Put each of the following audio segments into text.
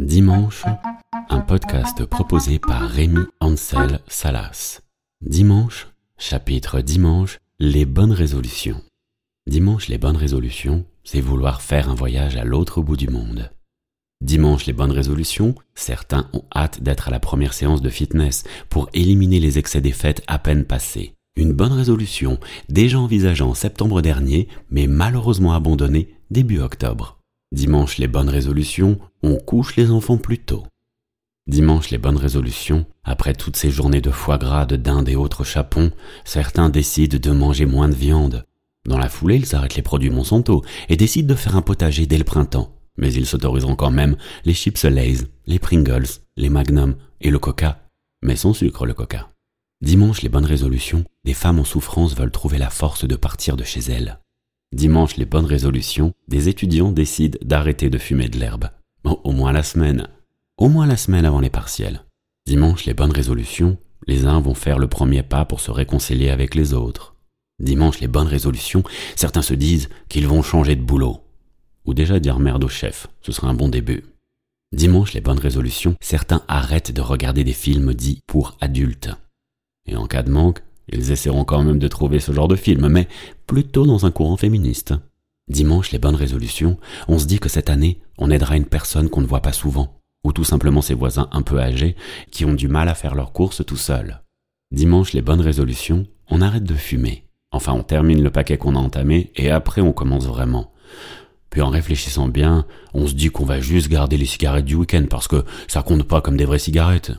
Dimanche, un podcast proposé par Rémi Ansel Salas. Dimanche, chapitre Dimanche, les bonnes résolutions. Dimanche, les bonnes résolutions, c'est vouloir faire un voyage à l'autre bout du monde. Dimanche, les bonnes résolutions, certains ont hâte d'être à la première séance de fitness pour éliminer les excès des fêtes à peine passées. Une bonne résolution, déjà envisagée en septembre dernier, mais malheureusement abandonnée début octobre. Dimanche, les bonnes résolutions, on couche les enfants plus tôt. Dimanche, les bonnes résolutions, après toutes ces journées de foie gras, de dinde et autres chapons, certains décident de manger moins de viande. Dans la foulée, ils arrêtent les produits Monsanto et décident de faire un potager dès le printemps mais ils s'autoriseront quand même les chips Lay's, les Pringles, les Magnum et le Coca, mais sans sucre le Coca. Dimanche, les bonnes résolutions, des femmes en souffrance veulent trouver la force de partir de chez elles. Dimanche, les bonnes résolutions, des étudiants décident d'arrêter de fumer de l'herbe. au moins la semaine. Au moins la semaine avant les partiels. Dimanche, les bonnes résolutions, les uns vont faire le premier pas pour se réconcilier avec les autres. Dimanche, les bonnes résolutions, certains se disent qu'ils vont changer de boulot ou déjà dire merde au chef, ce serait un bon début. Dimanche, les bonnes résolutions, certains arrêtent de regarder des films dits pour adultes. Et en cas de manque, ils essaieront quand même de trouver ce genre de film, mais plutôt dans un courant féministe. Dimanche, les bonnes résolutions, on se dit que cette année, on aidera une personne qu'on ne voit pas souvent, ou tout simplement ses voisins un peu âgés qui ont du mal à faire leurs courses tout seuls. Dimanche, les bonnes résolutions, on arrête de fumer. Enfin, on termine le paquet qu'on a entamé et après on commence vraiment. Puis en réfléchissant bien, on se dit qu'on va juste garder les cigarettes du week-end parce que ça compte pas comme des vraies cigarettes.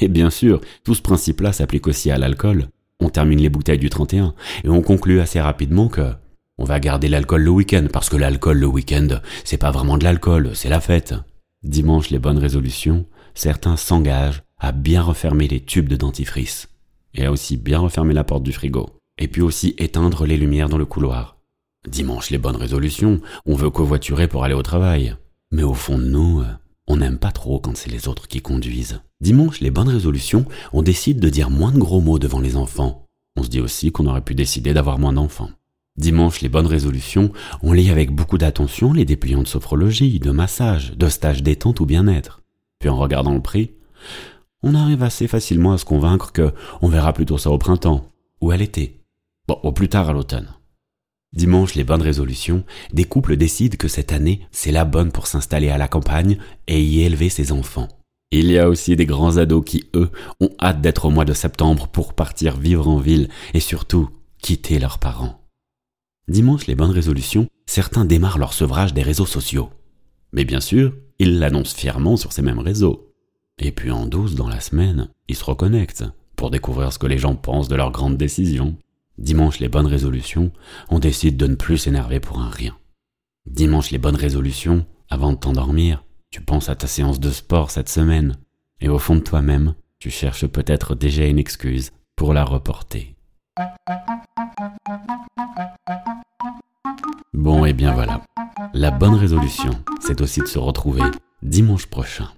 Et bien sûr, tout ce principe-là s'applique aussi à l'alcool. On termine les bouteilles du 31 et on conclut assez rapidement que on va garder l'alcool le week-end parce que l'alcool le week-end, c'est pas vraiment de l'alcool, c'est la fête. Dimanche, les bonnes résolutions, certains s'engagent à bien refermer les tubes de dentifrice et à aussi bien refermer la porte du frigo et puis aussi éteindre les lumières dans le couloir. Dimanche, les bonnes résolutions, on veut covoiturer pour aller au travail. Mais au fond de nous, on n'aime pas trop quand c'est les autres qui conduisent. Dimanche, les bonnes résolutions, on décide de dire moins de gros mots devant les enfants. On se dit aussi qu'on aurait pu décider d'avoir moins d'enfants. Dimanche, les bonnes résolutions, on lit avec beaucoup d'attention les dépliants de sophrologie, de massage, de stage détente ou bien-être. Puis en regardant le prix, on arrive assez facilement à se convaincre que on verra plutôt ça au printemps ou à l'été. Bon, au plus tard à l'automne. Dimanche, les bonnes résolutions, des couples décident que cette année, c'est la bonne pour s'installer à la campagne et y élever ses enfants. Il y a aussi des grands ados qui, eux, ont hâte d'être au mois de septembre pour partir vivre en ville et surtout quitter leurs parents. Dimanche, les bonnes résolutions, certains démarrent leur sevrage des réseaux sociaux. Mais bien sûr, ils l'annoncent fièrement sur ces mêmes réseaux. Et puis en douze dans la semaine, ils se reconnectent pour découvrir ce que les gens pensent de leurs grandes décisions. Dimanche, les bonnes résolutions, on décide de ne plus s'énerver pour un rien. Dimanche, les bonnes résolutions, avant de t'endormir, tu penses à ta séance de sport cette semaine, et au fond de toi-même, tu cherches peut-être déjà une excuse pour la reporter. Bon, et bien voilà. La bonne résolution, c'est aussi de se retrouver dimanche prochain.